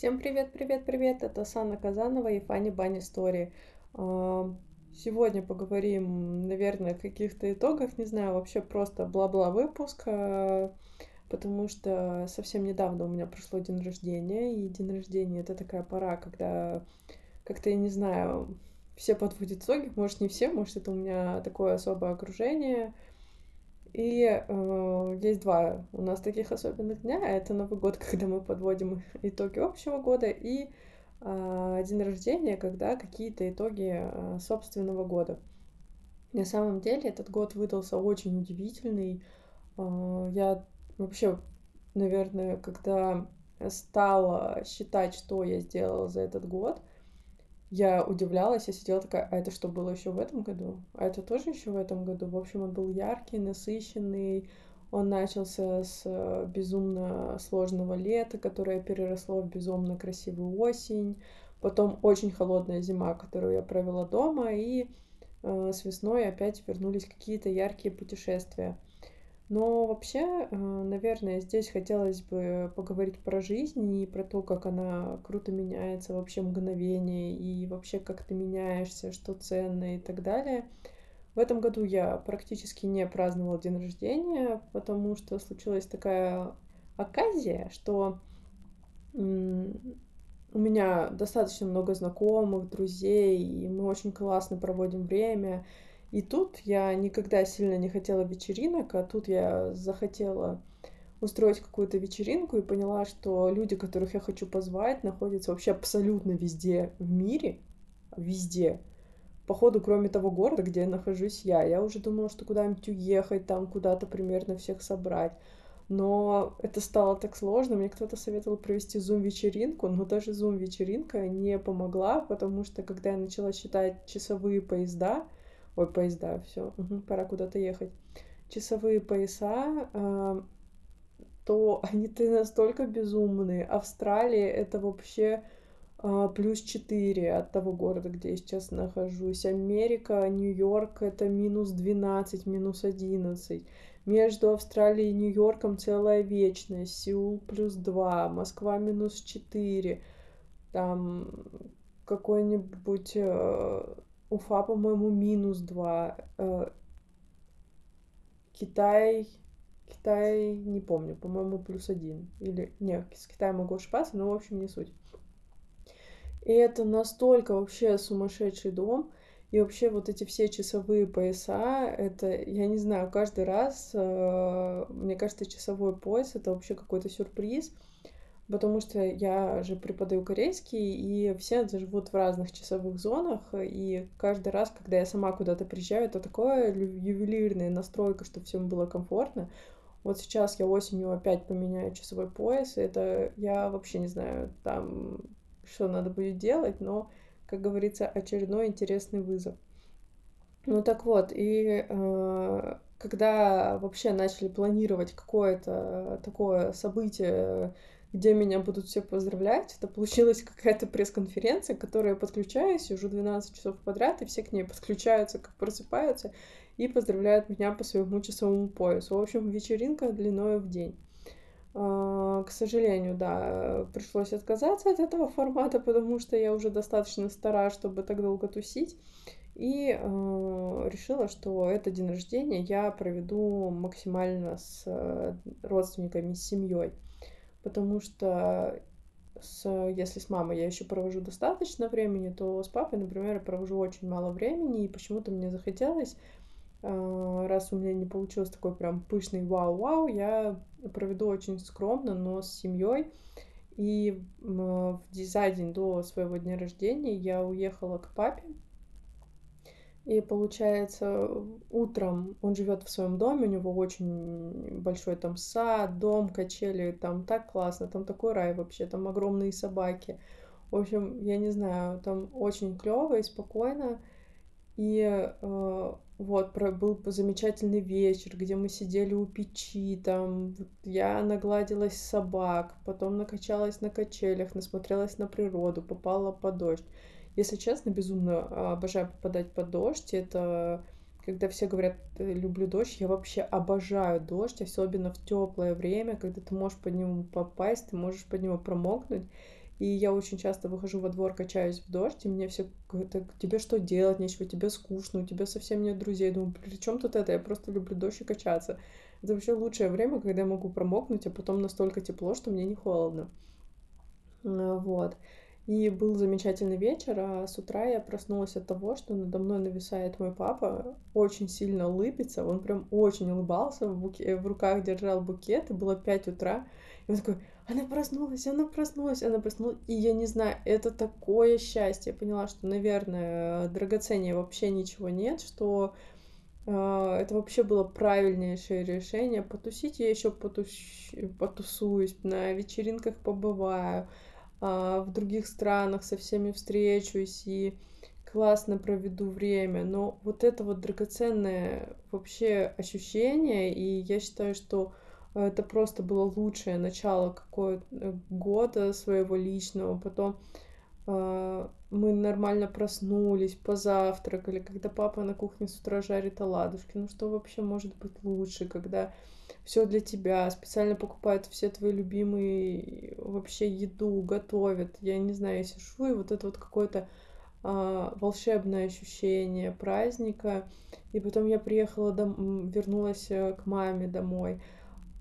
Всем привет, привет, привет! Это Санна Казанова и Фанни Банни Стори. А, Сегодня поговорим, наверное, о каких-то итогах, не знаю, вообще просто бла-бла выпуск, а, потому что совсем недавно у меня прошло день рождения, и день рождения — это такая пора, когда как-то, я не знаю, все подводят итоги, может, не все, может, это у меня такое особое окружение — и э, есть два у нас таких особенных дня. Это Новый год, когда мы подводим итоги общего года, и э, день рождения, когда какие-то итоги э, собственного года. На самом деле этот год выдался очень удивительный. Э, я вообще, наверное, когда стала считать, что я сделала за этот год, я удивлялась, я сидела такая, а это что было еще в этом году? А это тоже еще в этом году? В общем, он был яркий, насыщенный. Он начался с э, безумно сложного лета, которое переросло в безумно красивую осень. Потом очень холодная зима, которую я провела дома. И э, с весной опять вернулись какие-то яркие путешествия. Но вообще, э, наверное, здесь хотелось бы поговорить про жизнь и про то, как она круто меняется вообще мгновение, и вообще как ты меняешься, что ценно и так далее. В этом году я практически не праздновала день рождения, потому что случилась такая оказия, что у меня достаточно много знакомых, друзей, и мы очень классно проводим время. И тут я никогда сильно не хотела вечеринок, а тут я захотела устроить какую-то вечеринку и поняла, что люди, которых я хочу позвать, находятся вообще абсолютно везде в мире, везде. Походу, кроме того города, где нахожусь я. Я уже думала, что куда-нибудь уехать, там куда-то примерно всех собрать. Но это стало так сложно. Мне кто-то советовал провести зум-вечеринку, но даже зум-вечеринка не помогла, потому что когда я начала считать часовые поезда, ой, поезда, все, угу, пора куда-то ехать, часовые пояса, э, то они-то настолько безумные. Австралия это вообще э, плюс 4 от того города, где я сейчас нахожусь. Америка, Нью-Йорк это минус 12, минус 11. Между Австралией и Нью-Йорком целая вечность. Сеул плюс 2, Москва минус 4. Там какой-нибудь э, Уфа, по-моему, минус 2. Э, Китай... Китай, не помню, по-моему, плюс один. Или, нет, с Китаем могу ошибаться, но, в общем, не суть. И это настолько вообще сумасшедший дом. И вообще вот эти все часовые пояса, это, я не знаю, каждый раз, э, мне кажется, часовой пояс — это вообще какой-то сюрприз потому что я же преподаю корейский, и все живут в разных часовых зонах, и каждый раз, когда я сама куда-то приезжаю, это такое ювелирная настройка, чтобы всем было комфортно. Вот сейчас я осенью опять поменяю часовой пояс, и это я вообще не знаю там, что надо будет делать, но, как говорится, очередной интересный вызов. Ну так вот, и э, когда вообще начали планировать какое-то такое событие, где меня будут все поздравлять. Это получилась какая-то пресс-конференция, к которой я подключаюсь уже 12 часов подряд, и все к ней подключаются, как просыпаются, и поздравляют меня по своему часовому поясу. В общем, вечеринка длиной в день. А, к сожалению, да, пришлось отказаться от этого формата, потому что я уже достаточно стара, чтобы так долго тусить. И э, решила, что этот день рождения я проведу максимально с э, родственниками, с семьей потому что с, если с мамой я еще провожу достаточно времени, то с папой, например, я провожу очень мало времени, и почему-то мне захотелось, а, раз у меня не получилось такой прям пышный вау-вау, я проведу очень скромно, но с семьей. И за день до своего дня рождения я уехала к папе, и получается, утром он живет в своем доме, у него очень большой там сад, дом, качели, там так классно, там такой рай вообще, там огромные собаки. В общем, я не знаю, там очень клево и спокойно. И э, вот про, был замечательный вечер, где мы сидели у печи, там я нагладилась собак, потом накачалась на качелях, насмотрелась на природу, попала под дождь. Если честно, безумно а, обожаю попадать под дождь. Это когда все говорят, «Э, люблю дождь, я вообще обожаю дождь, особенно в теплое время, когда ты можешь под него попасть, ты можешь под него промокнуть. И я очень часто выхожу во двор, качаюсь в дождь, и мне все говорят, тебе что делать нечего, тебе скучно, у тебя совсем нет друзей. Я думаю, при чем тут это? Я просто люблю дождь и качаться. Это вообще лучшее время, когда я могу промокнуть, а потом настолько тепло, что мне не холодно. Вот. И был замечательный вечер, а с утра я проснулась от того, что надо мной нависает мой папа, очень сильно улыбится, он прям очень улыбался, в, буке, в руках держал букет, и было 5 утра, и он такой, она проснулась, она проснулась, она проснулась, и я не знаю, это такое счастье, я поняла, что, наверное, драгоценнее вообще ничего нет, что э, это вообще было правильнейшее решение, потусить я еще потус... потусуюсь, на вечеринках побываю, а, в других странах со всеми встречусь и классно проведу время. Но вот это вот драгоценное вообще ощущение, и я считаю, что это просто было лучшее начало какого-то э, года своего личного. Потом э, мы нормально проснулись, позавтракали, когда папа на кухне с утра жарит оладушки. Ну что вообще может быть лучше, когда все для тебя, специально покупают все твои любимые вообще еду, готовят. Я не знаю, я сижу, и вот это вот какое-то а, волшебное ощущение праздника. И потом я приехала, дом... вернулась э, к маме домой.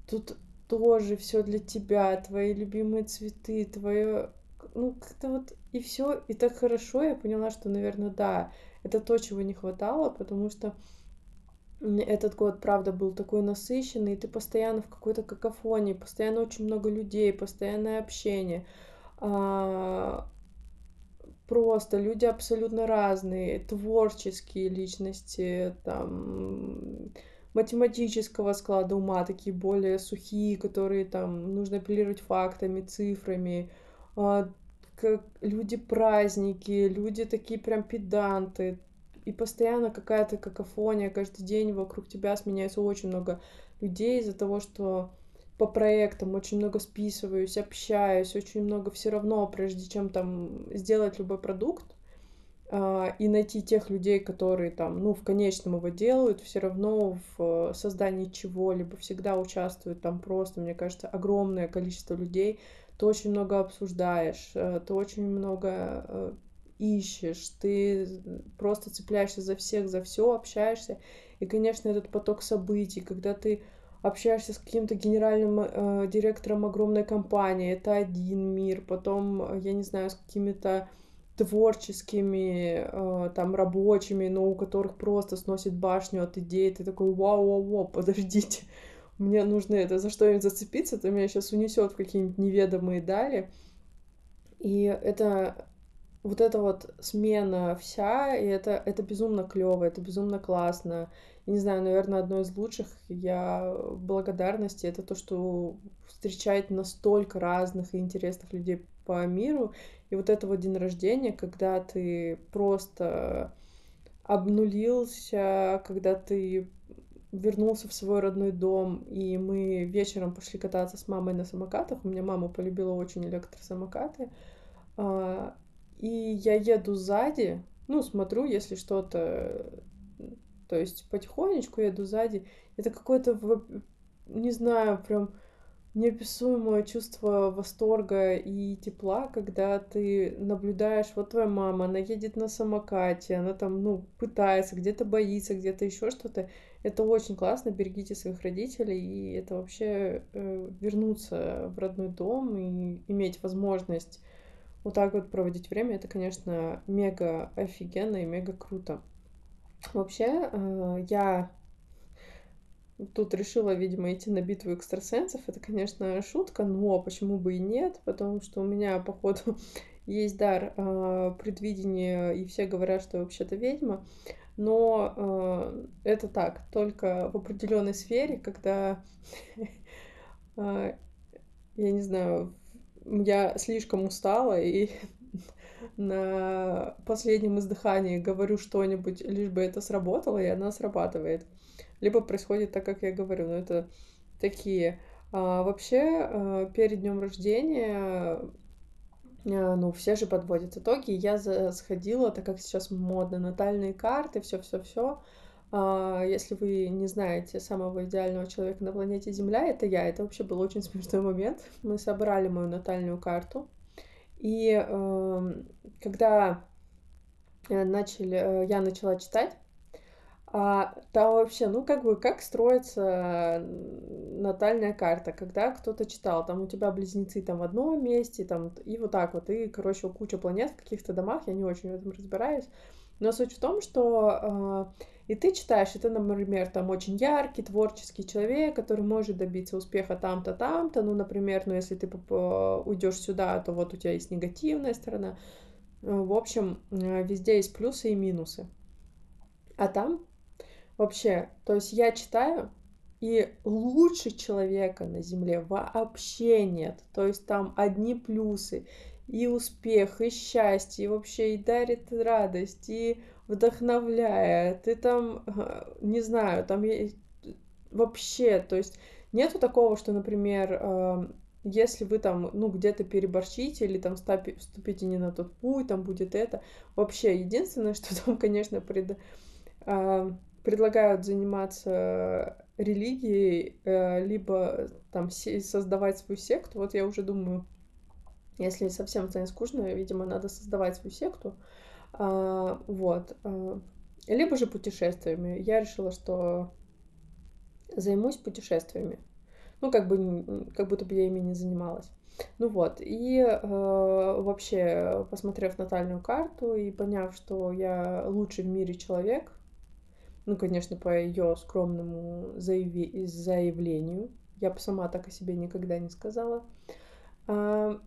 Тут тоже все для тебя, твои любимые цветы, твое, ну как-то вот и все, и так хорошо. Я поняла, что, наверное, да, это то, чего не хватало, потому что этот год, правда, был такой насыщенный, и ты постоянно в какой-то какофонии, постоянно очень много людей, постоянное общение. А, просто люди абсолютно разные, творческие личности, там, математического склада ума, такие более сухие, которые там нужно апеллировать фактами, цифрами, а, как люди праздники, люди такие прям педанты, и постоянно какая-то какофония, каждый день вокруг тебя сменяется очень много людей из-за того, что по проектам очень много списываюсь, общаюсь, очень много все равно, прежде чем там сделать любой продукт, а, и найти тех людей, которые там, ну, в конечном его делают, все равно в создании чего-либо всегда участвуют там просто, мне кажется, огромное количество людей. Ты очень много обсуждаешь, э, ты очень много э, ищешь, ты просто цепляешься за всех, за все, общаешься. И, конечно, этот поток событий, когда ты общаешься с каким-то генеральным э, директором огромной компании, это один мир, потом, я не знаю, с какими-то творческими, э, там, рабочими, но у которых просто сносит башню от идей, ты такой, вау-вау-вау, подождите, мне нужно это за что-нибудь зацепиться, то меня сейчас унесет в какие-нибудь неведомые дали. И это вот эта вот смена вся, и это, это безумно клево, это безумно классно. И не знаю, наверное, одно из лучших я благодарности это то, что встречает настолько разных и интересных людей по миру. И вот это вот день рождения, когда ты просто обнулился, когда ты вернулся в свой родной дом, и мы вечером пошли кататься с мамой на самокатах. У меня мама полюбила очень электросамокаты. И я еду сзади, ну, смотрю, если что-то... То есть потихонечку еду сзади. Это какое-то, не знаю, прям неописуемое чувство восторга и тепла, когда ты наблюдаешь, вот твоя мама, она едет на самокате, она там, ну, пытается, где-то боится, где-то еще что-то. Это очень классно, берегите своих родителей, и это вообще э, вернуться в родной дом и иметь возможность вот так вот проводить время, это, конечно, мега офигенно и мега круто. Вообще, э, я тут решила, видимо, идти на битву экстрасенсов. Это, конечно, шутка, но почему бы и нет, потому что у меня, походу, есть дар э, предвидения, и все говорят, что вообще-то ведьма. Но э, это так, только в определенной сфере, когда, я не знаю, я слишком устала и на последнем издыхании говорю что-нибудь, лишь бы это сработало, и она срабатывает. Либо происходит так, как я говорю, но это такие. А, вообще, а, перед днем рождения, а, ну, все же подводят итоги. Я сходила, так как сейчас модно, натальные карты, все-все-все. А, если вы не знаете самого идеального человека на планете Земля, это я. Это вообще был очень смешной момент. Мы собрали мою натальную карту. И э, когда начали, я начала читать, а, там вообще, ну, как бы, как строится натальная карта, когда кто-то читал, там у тебя близнецы там в одном месте, там, и вот так вот, и, короче, куча планет в каких-то домах, я не очень в этом разбираюсь, но суть в том, что э, и ты читаешь, ты, например, там очень яркий, творческий человек, который может добиться успеха там-то, там-то, ну, например, ну, если ты уйдешь сюда, то вот у тебя есть негативная сторона, в общем, э, везде есть плюсы и минусы. А там Вообще, то есть я читаю, и лучше человека на Земле вообще нет. То есть там одни плюсы, и успех, и счастье, и вообще и дарит радость, и вдохновляет, и там, не знаю, там есть вообще, то есть нету такого, что, например, эм, если вы там, ну, где-то переборщите или там вступите не на тот путь, там будет это. Вообще, единственное, что там, конечно, пред, эм, предлагают заниматься религией, э, либо там создавать свою секту. Вот я уже думаю, если совсем станет скучно, видимо, надо создавать свою секту. А, вот. А, либо же путешествиями. Я решила, что займусь путешествиями. Ну, как бы, как будто бы я ими не занималась. Ну вот, и э, вообще, посмотрев натальную карту и поняв, что я лучший в мире человек, ну, конечно, по ее скромному заяви... заявлению. Я бы сама так о себе никогда не сказала. А,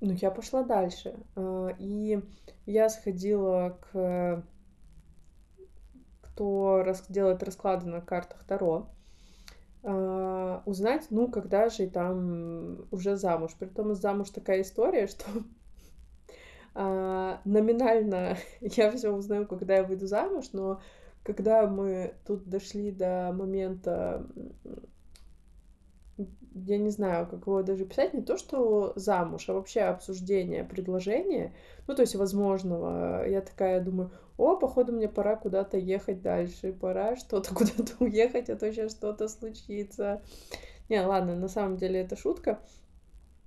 ну, я пошла дальше. А, и я сходила к кто делает расклады на картах Таро, а, узнать, ну, когда же там уже замуж. Притом замуж такая история, что а, номинально я все узнаю, когда я выйду замуж, но когда мы тут дошли до момента, я не знаю, как его даже писать, не то, что замуж, а вообще обсуждение предложения, ну, то есть возможного, я такая думаю, о, походу мне пора куда-то ехать дальше, пора что-то куда-то уехать, а то сейчас что-то случится. Не, ладно, на самом деле это шутка,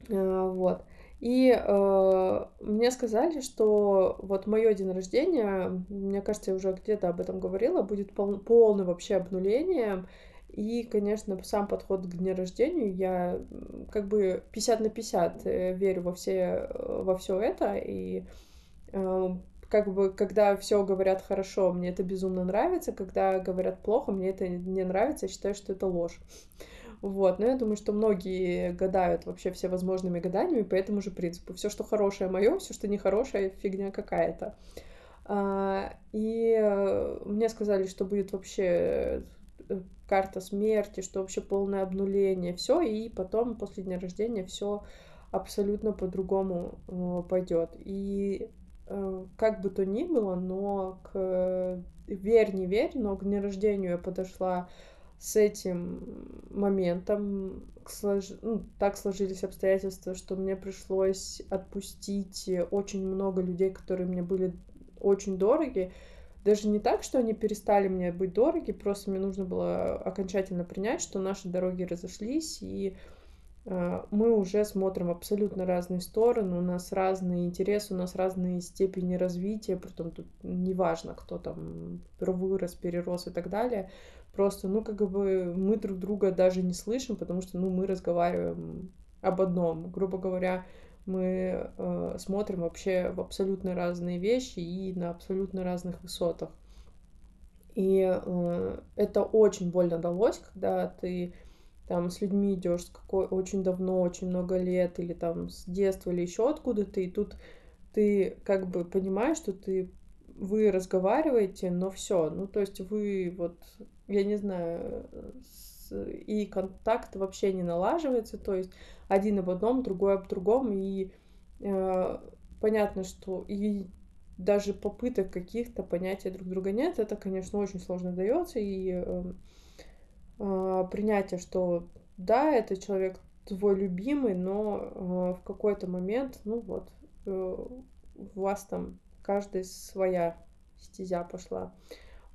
а, вот. И э, мне сказали, что вот мое день рождения, мне кажется, я уже где-то об этом говорила, будет пол, полным вообще обнулением. И, конечно, сам подход к дню рождения, я как бы 50 на 50 э, верю во все, во все это. И э, как бы, когда все говорят хорошо, мне это безумно нравится, когда говорят плохо, мне это не нравится, я считаю, что это ложь. Вот, но я думаю, что многие гадают вообще все возможными гаданиями по этому же принципу. Все, что хорошее, мое, все, что нехорошее, фигня какая-то. А, и э, мне сказали, что будет вообще э, карта смерти, что вообще полное обнуление, все, и потом после дня рождения все абсолютно по-другому э, пойдет. И как бы то ни было, но к верь, не верь, но к дню рождения я подошла с этим моментом слож... ну, так сложились обстоятельства, что мне пришлось отпустить очень много людей, которые мне были очень дороги. Даже не так, что они перестали мне быть дороги, просто мне нужно было окончательно принять, что наши дороги разошлись, и э, мы уже смотрим абсолютно разные стороны, у нас разные интересы, у нас разные степени развития, притом тут неважно, кто там вырос, перерос и так далее просто, ну, как бы мы друг друга даже не слышим, потому что, ну, мы разговариваем об одном. Грубо говоря, мы э, смотрим вообще в абсолютно разные вещи и на абсолютно разных высотах. И э, это очень больно далось, когда ты там с людьми идешь с какой очень давно, очень много лет, или там с детства, или еще откуда-то, и тут ты как бы понимаешь, что ты вы разговариваете, но все, ну то есть вы вот я не знаю, и контакт вообще не налаживается, то есть один об одном, другой об другом, и э, понятно, что и даже попыток каких-то понятия друг друга нет, это, конечно, очень сложно дается, и э, э, принятие, что да, это человек твой любимый, но э, в какой-то момент, ну вот, э, у вас там каждый своя стезя пошла.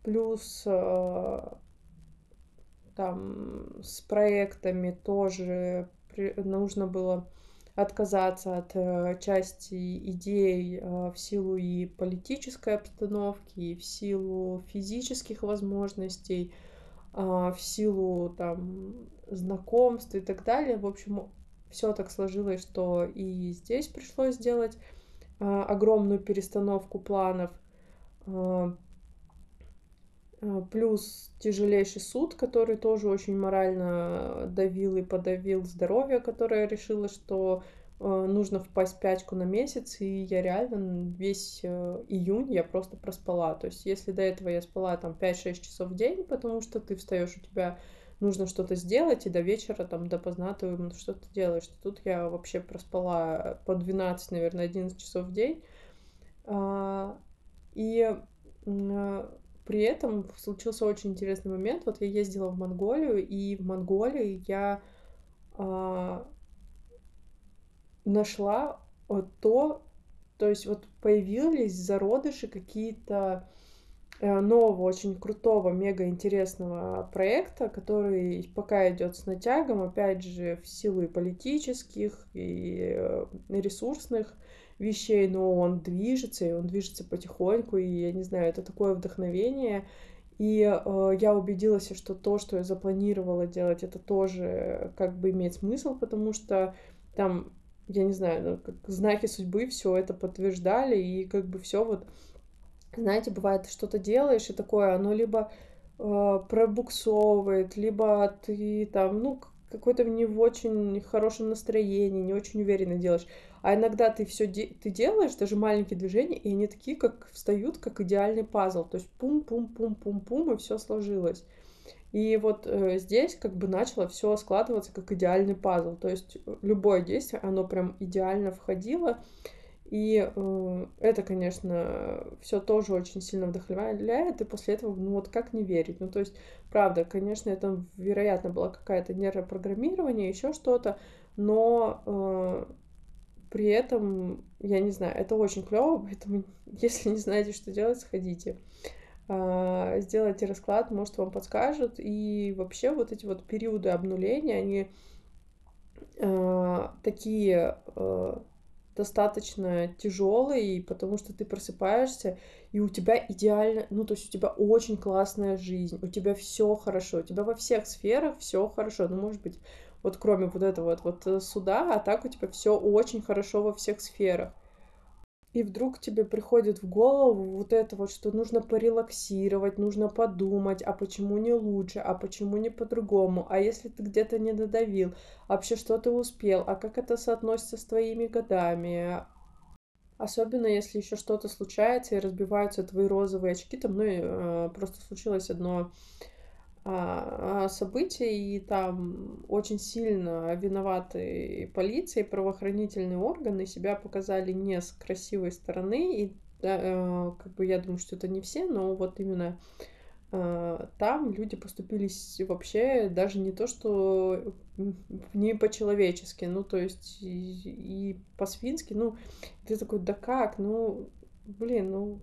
Плюс э, там с проектами тоже нужно было отказаться от э, части идей э, в силу и политической обстановки, и в силу физических возможностей, э, в силу там знакомств и так далее. В общем, все так сложилось, что и здесь пришлось сделать огромную перестановку планов. Э, э, плюс тяжелейший суд, который тоже очень морально давил и подавил здоровье, которое решило, что нужно впасть в пячку на месяц, и я реально весь июнь я просто проспала. То есть если до этого я спала там 5-6 часов в день, потому что ты встаешь, у тебя нужно что-то сделать, и до вечера, там, допоздна ты что-то делаешь. Тут я вообще проспала по 12, наверное, 11 часов в день. А, и при этом случился очень интересный момент. Вот я ездила в Монголию, и в Монголии я а, нашла вот то, то есть вот появились зародыши какие-то Э, нового, очень крутого, мега интересного проекта, который пока идет с натягом, опять же, в силу и политических, и э, ресурсных вещей, но он движется, и он движется потихоньку, и я не знаю, это такое вдохновение. И э, я убедилась, что то, что я запланировала делать, это тоже как бы имеет смысл, потому что там, я не знаю, ну, как знаки судьбы все это подтверждали, и как бы все вот знаете, бывает, что-то делаешь, и такое, оно либо э, пробуксовывает, либо ты там, ну, какой-то не в очень хорошем настроении, не очень уверенно делаешь. А иногда ты все де- ты делаешь, даже маленькие движения, и они такие, как встают, как идеальный пазл. То есть пум-пум-пум-пум-пум, и все сложилось. И вот э, здесь как бы начало все складываться как идеальный пазл. То есть э, любое действие, оно прям идеально входило. И э, это, конечно, все тоже очень сильно вдохновляет, и после этого, ну вот как не верить? Ну, то есть, правда, конечно, это, вероятно, было какая-то нейропрограммирование, еще что-то, но э, при этом, я не знаю, это очень клево, поэтому, если не знаете, что делать, сходите. Э, сделайте расклад, может, вам подскажут. И вообще вот эти вот периоды обнуления, они э, такие... Э, достаточно тяжелый, потому что ты просыпаешься, и у тебя идеально, ну, то есть у тебя очень классная жизнь, у тебя все хорошо, у тебя во всех сферах все хорошо, ну, может быть, вот кроме вот этого вот, вот э, суда, а так у тебя все очень хорошо во всех сферах и вдруг тебе приходит в голову вот это вот, что нужно порелаксировать, нужно подумать, а почему не лучше, а почему не по-другому, а если ты где-то не додавил, вообще что ты успел, а как это соотносится с твоими годами, Особенно если еще что-то случается и разбиваются твои розовые очки. Там, ну, э, просто случилось одно событий, и там очень сильно виноваты полиция и правоохранительные органы себя показали не с красивой стороны, и э, как бы я думаю, что это не все, но вот именно э, там люди поступили вообще даже не то, что не по-человечески, ну, то есть и, и по-свински, ну, ты такой, да как, ну, блин, ну,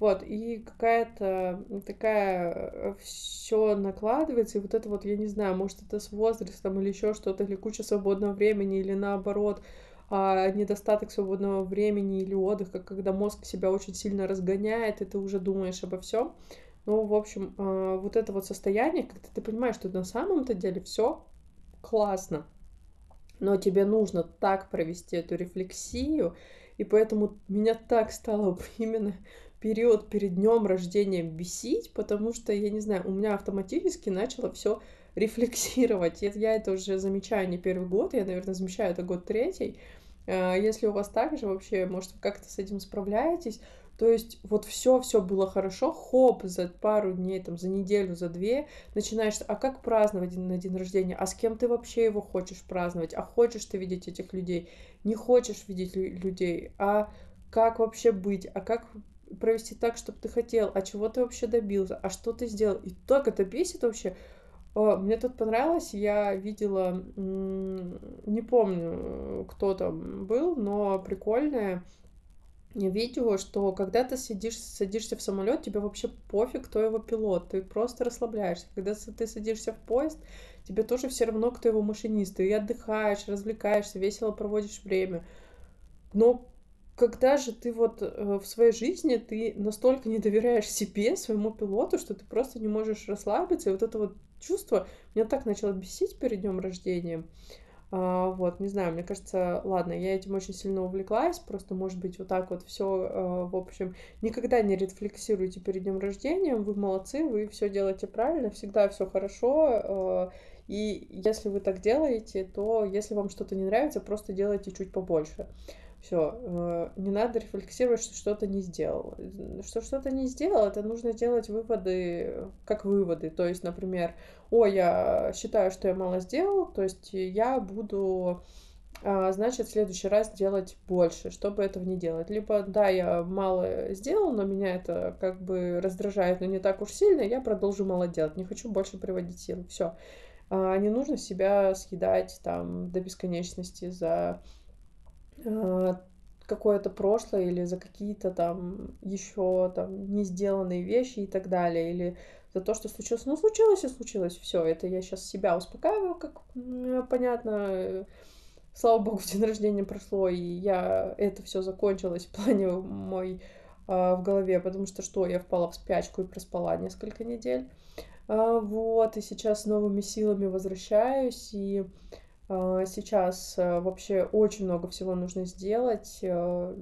вот, и какая-то такая э, все накладывается, и вот это вот, я не знаю, может, это с возрастом или еще что-то, или куча свободного времени, или наоборот, а, недостаток свободного времени или отдыха, когда мозг себя очень сильно разгоняет, и ты уже думаешь обо всем. Ну, в общем, а, вот это вот состояние, когда ты понимаешь, что на самом-то деле все классно, но тебе нужно так провести эту рефлексию, и поэтому меня так стало именно период перед днем рождения бесить, потому что, я не знаю, у меня автоматически начало все рефлексировать. Я это уже замечаю не первый год, я, наверное, замечаю это год третий. А, если у вас также вообще, может, вы как-то с этим справляетесь, то есть вот все, все было хорошо, хоп, за пару дней, там, за неделю, за две, начинаешь, а как праздновать на день рождения, а с кем ты вообще его хочешь праздновать, а хочешь ты видеть этих людей, не хочешь видеть людей, а как вообще быть, а как провести так, чтобы ты хотел, а чего ты вообще добился, а что ты сделал. И так это бесит вообще. Мне тут понравилось, я видела, не помню, кто там был, но прикольное, видео, что когда ты сидишь, садишься в самолет, тебе вообще пофиг, кто его пилот, ты просто расслабляешься. Когда ты садишься в поезд, тебе тоже все равно, кто его машинист, ты отдыхаешь, развлекаешься, весело проводишь время. Но когда же ты вот э, в своей жизни ты настолько не доверяешь себе, своему пилоту, что ты просто не можешь расслабиться, и вот это вот чувство меня так начало бесить перед днем рождения. А, вот, не знаю, мне кажется, ладно, я этим очень сильно увлеклась, просто, может быть, вот так вот все, а, в общем, никогда не рефлексируйте перед днем рождения, вы молодцы, вы все делаете правильно, всегда все хорошо, а, и если вы так делаете, то если вам что-то не нравится, просто делайте чуть побольше. Все, э, не надо рефлексировать, что что-то не сделал. Что что-то не сделал, это нужно делать выводы, как выводы. То есть, например, о, я считаю, что я мало сделал, то есть я буду а, значит, в следующий раз делать больше, чтобы этого не делать. Либо, да, я мало сделал, но меня это как бы раздражает, но не так уж сильно, я продолжу мало делать, не хочу больше приводить сил. Все. А, не нужно себя съедать там до бесконечности за какое-то прошлое или за какие-то там еще там не сделанные вещи и так далее, или за то, что случилось. Ну, случилось и случилось, все. Это я сейчас себя успокаиваю, как понятно. Слава богу, день рождения прошло, и я это все закончилось в плане мой а, в голове, потому что что, я впала в спячку и проспала несколько недель. А, вот, и сейчас с новыми силами возвращаюсь, и сейчас а, вообще очень много всего нужно сделать. А,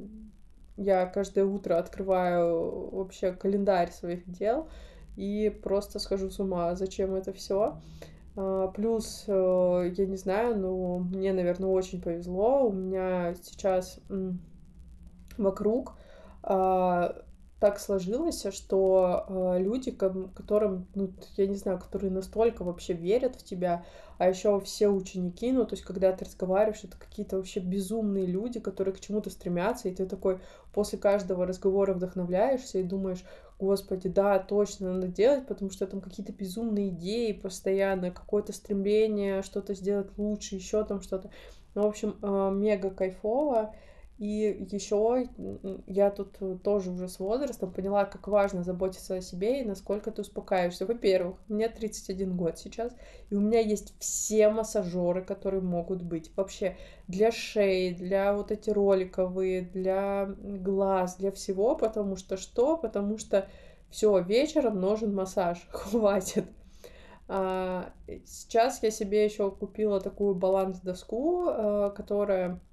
я каждое утро открываю вообще календарь своих дел и просто схожу с ума, зачем это все. Плюс, я не знаю, но мне, наверное, очень повезло. У меня сейчас вокруг так сложилось, что э, люди, которым, ну, я не знаю, которые настолько вообще верят в тебя, а еще все ученики, ну, то есть, когда ты разговариваешь, это какие-то вообще безумные люди, которые к чему-то стремятся, и ты такой после каждого разговора вдохновляешься и думаешь, господи, да, точно надо делать, потому что там какие-то безумные идеи постоянно, какое-то стремление что-то сделать лучше, еще там что-то. Ну, в общем, э, мега кайфово. И еще я тут тоже уже с возрастом поняла, как важно заботиться о себе и насколько ты успокаиваешься. Во-первых, мне 31 год сейчас, и у меня есть все массажеры, которые могут быть. Вообще для шеи, для вот эти роликовые, для глаз, для всего, потому что что? Потому что все, вечером нужен массаж, хватит. А, сейчас я себе еще купила такую баланс-доску, а, которая Э,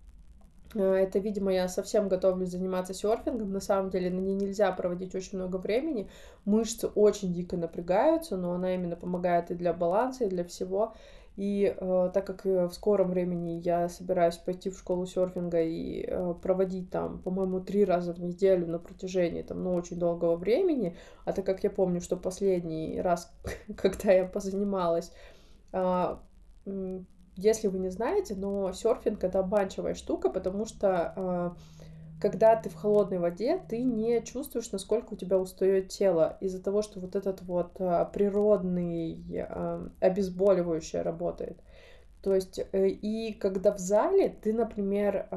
это, видимо, я совсем готовлюсь заниматься серфингом. На самом деле на ней нельзя проводить очень много времени. Мышцы очень дико напрягаются, но она именно помогает и для баланса, и для всего. И э, так как в скором времени я собираюсь пойти в школу серфинга и э, проводить там, по-моему, три раза в неделю на протяжении там, ну, очень долгого времени, а так как я помню, что последний раз, когда я позанималась, э, если вы не знаете, но серфинг это обманчивая штука, потому что э, когда ты в холодной воде, ты не чувствуешь, насколько у тебя устает тело из-за того, что вот этот вот э, природный э, обезболивающее работает. То есть, э, и когда в зале ты, например,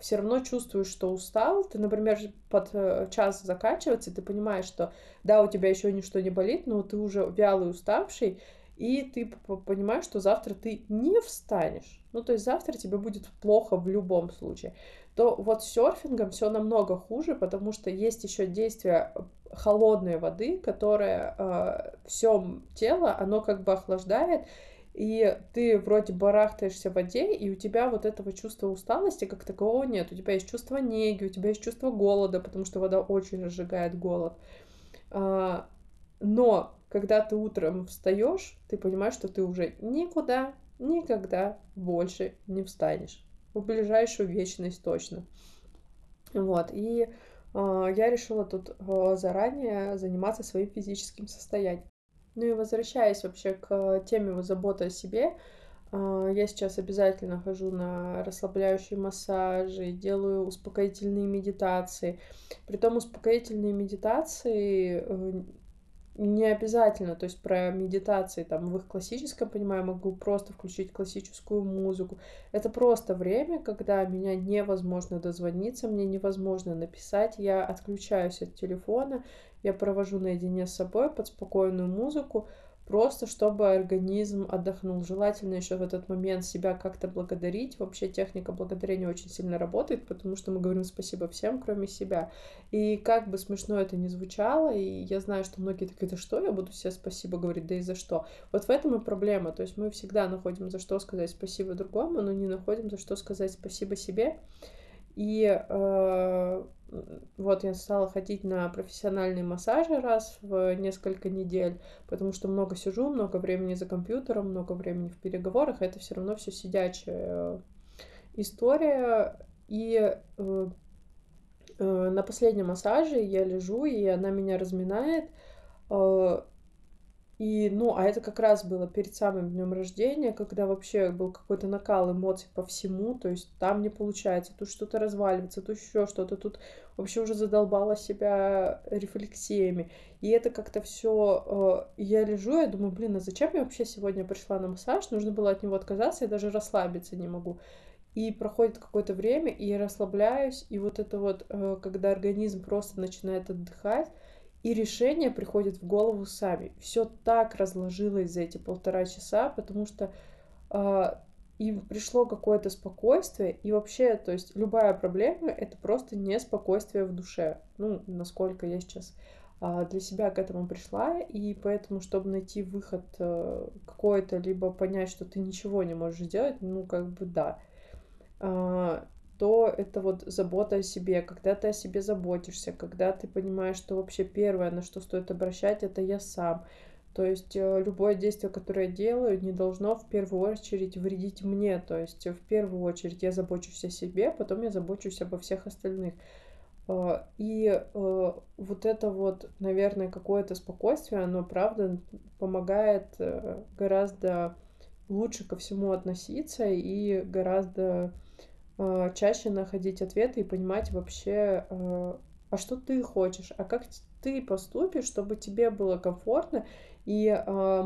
все равно чувствуешь, что устал, ты, например, под э, час заканчивается, ты понимаешь, что да, у тебя еще ничто не болит, но ты уже вялый, уставший, и ты понимаешь, что завтра ты не встанешь, ну то есть завтра тебе будет плохо в любом случае, то вот с серфингом все намного хуже, потому что есть еще действие холодной воды, которая э, все тело, оно как бы охлаждает, и ты вроде барахтаешься в воде, и у тебя вот этого чувства усталости как такового нет. У тебя есть чувство неги, у тебя есть чувство голода, потому что вода очень разжигает голод. А, но когда ты утром встаешь, ты понимаешь, что ты уже никуда, никогда больше не встанешь. В ближайшую вечность точно. Вот, и э, я решила тут э, заранее заниматься своим физическим состоянием. Ну и возвращаясь вообще к теме заботы о себе, э, я сейчас обязательно хожу на расслабляющие массажи, делаю успокоительные медитации. Притом успокоительные медитации не обязательно, то есть про медитации, там, в их классическом понимаю, могу просто включить классическую музыку. Это просто время, когда меня невозможно дозвониться, мне невозможно написать, я отключаюсь от телефона, я провожу наедине с собой под спокойную музыку, просто чтобы организм отдохнул. Желательно еще в этот момент себя как-то благодарить. Вообще техника благодарения очень сильно работает, потому что мы говорим спасибо всем, кроме себя. И как бы смешно это ни звучало, и я знаю, что многие такие, да что, я буду себе спасибо говорить, да и за что. Вот в этом и проблема. То есть мы всегда находим за что сказать спасибо другому, но не находим за что сказать спасибо себе. И э, вот я стала ходить на профессиональные массажи раз в несколько недель, потому что много сижу, много времени за компьютером, много времени в переговорах, это все равно все сидячая история. И э, э, на последнем массаже я лежу, и она меня разминает. Э, и, ну, а это как раз было перед самым днем рождения, когда вообще был какой-то накал эмоций по всему, то есть там не получается, тут что-то разваливается, тут еще что-то, тут вообще уже задолбала себя рефлексиями. И это как-то все, э, я лежу, я думаю, блин, а зачем я вообще сегодня пришла на массаж? Нужно было от него отказаться, я даже расслабиться не могу. И проходит какое-то время, и я расслабляюсь, и вот это вот, э, когда организм просто начинает отдыхать, и решения приходят в голову сами. Все так разложилось за эти полтора часа, потому что э, им пришло какое-то спокойствие, и вообще, то есть любая проблема — это просто неспокойствие в душе. Ну, насколько я сейчас э, для себя к этому пришла, и поэтому, чтобы найти выход э, какой-то, либо понять, что ты ничего не можешь сделать, ну, как бы да. Э, то это вот забота о себе, когда ты о себе заботишься, когда ты понимаешь, что вообще первое, на что стоит обращать, это я сам. То есть э, любое действие, которое я делаю, не должно в первую очередь вредить мне. То есть в первую очередь я забочусь о себе, потом я забочусь обо всех остальных. Э, и э, вот это вот, наверное, какое-то спокойствие, оно, правда, помогает гораздо лучше ко всему относиться и гораздо чаще находить ответы и понимать вообще, а, а что ты хочешь, а как ты поступишь, чтобы тебе было комфортно. И а,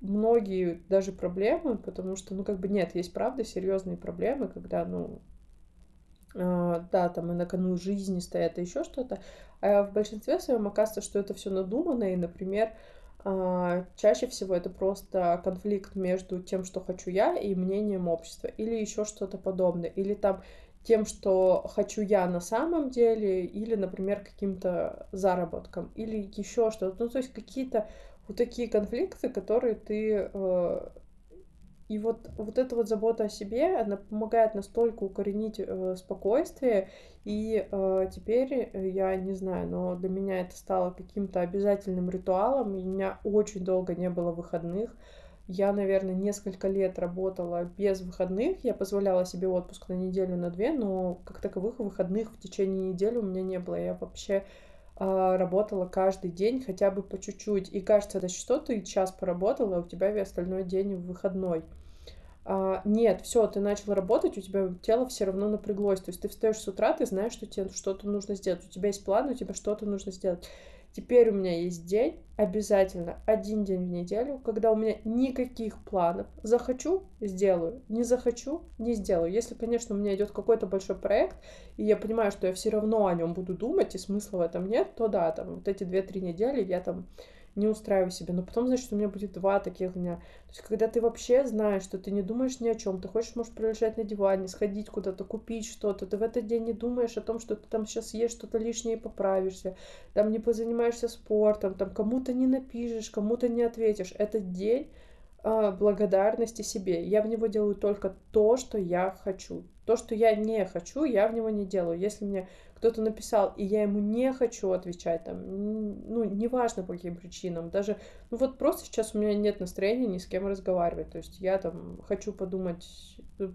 многие даже проблемы, потому что, ну, как бы нет, есть правда серьезные проблемы, когда, ну, да, там и на кону жизни стоят, и еще что-то. А в большинстве своем оказывается, что это все надумано, и, например, чаще всего это просто конфликт между тем, что хочу я, и мнением общества, или еще что-то подобное, или там тем, что хочу я на самом деле, или, например, каким-то заработком, или еще что-то. Ну, то есть какие-то вот такие конфликты, которые ты э, и вот, вот эта вот забота о себе, она помогает настолько укоренить э, спокойствие. И э, теперь, э, я не знаю, но для меня это стало каким-то обязательным ритуалом. У меня очень долго не было выходных. Я, наверное, несколько лет работала без выходных. Я позволяла себе отпуск на неделю, на две, но как таковых выходных в течение недели у меня не было. Я вообще работала каждый день хотя бы по чуть-чуть. И кажется, да что ты час поработала, а у тебя весь остальной день выходной. А, нет, все, ты начал работать, у тебя тело все равно напряглось. То есть ты встаешь с утра, ты знаешь, что тебе что-то нужно сделать. У тебя есть план, у тебя что-то нужно сделать. Теперь у меня есть день, обязательно один день в неделю, когда у меня никаких планов. Захочу — сделаю, не захочу — не сделаю. Если, конечно, у меня идет какой-то большой проект, и я понимаю, что я все равно о нем буду думать, и смысла в этом нет, то да, там вот эти две-три недели я там не устраиваю себе. Но потом, значит, у меня будет два таких дня. То есть, когда ты вообще знаешь, что ты не думаешь ни о чем, ты хочешь, можешь пролежать на диване, сходить куда-то, купить что-то, ты в этот день не думаешь о том, что ты там сейчас ешь что-то лишнее и поправишься, там не позанимаешься спортом, там кому-то не напишешь, кому-то не ответишь. Этот день э, благодарности себе. Я в него делаю только то, что я хочу. То, что я не хочу, я в него не делаю. Если мне кто-то написал, и я ему не хочу отвечать, там, ну, неважно по каким причинам, даже, ну вот просто сейчас у меня нет настроения ни с кем разговаривать, то есть я там хочу подумать,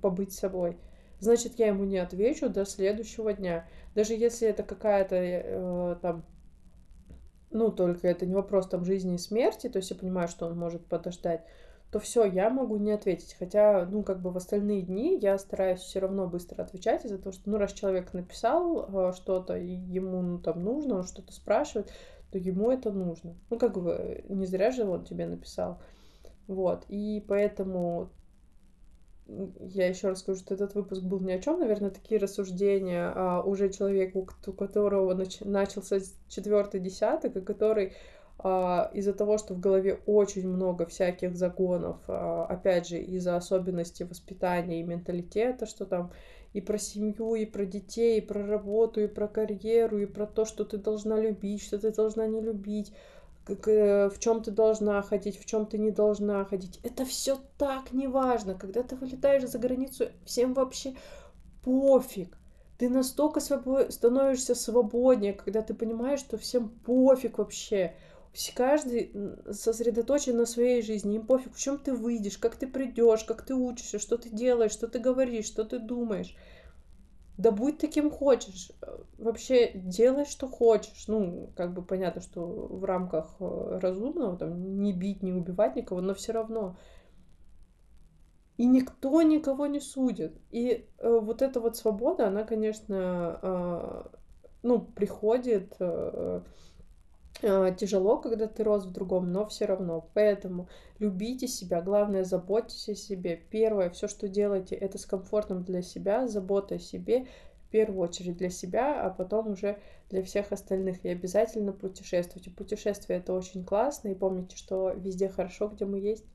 побыть собой, значит, я ему не отвечу до следующего дня, даже если это какая-то э, там ну, только это не вопрос там жизни и смерти, то есть я понимаю, что он может подождать, то все, я могу не ответить. Хотя, ну, как бы в остальные дни я стараюсь все равно быстро отвечать из-за того, что, ну, раз человек написал э, что-то, и ему ну, там нужно, он что-то спрашивает, то ему это нужно. Ну, как бы, не зря же он тебе написал. Вот, и поэтому я еще раз скажу, что этот выпуск был ни о чем, наверное, такие рассуждения а, уже человеку, у которого нач- начался четвертый десяток, и который из-за того, что в голове очень много всяких законов, а, опять же, из-за особенностей воспитания и менталитета, что там и про семью, и про детей, и про работу, и про карьеру, и про то, что ты должна любить, что ты должна не любить, как, э, в чем ты должна ходить, в чем ты не должна ходить. Это все так неважно. Когда ты вылетаешь за границу, всем вообще пофиг. Ты настолько свобо- становишься свободнее, когда ты понимаешь, что всем пофиг вообще. Каждый сосредоточен на своей жизни, им пофиг, в чем ты выйдешь, как ты придешь, как ты учишься, что ты делаешь, что ты говоришь, что ты думаешь. Да будь таким хочешь. Вообще делай, что хочешь. Ну, как бы понятно, что в рамках э, разумного, там, не бить, не убивать никого, но все равно. И никто никого не судит. И э, вот эта вот свобода, она, конечно, э, ну, приходит э, э, тяжело, когда ты рос в другом, но все равно. Поэтому любите себя, главное, заботьтесь о себе. Первое, все, что делаете, это с комфортом для себя, забота о себе, в первую очередь для себя, а потом уже для всех остальных. И обязательно путешествуйте. Путешествие это очень классно, и помните, что везде хорошо, где мы есть.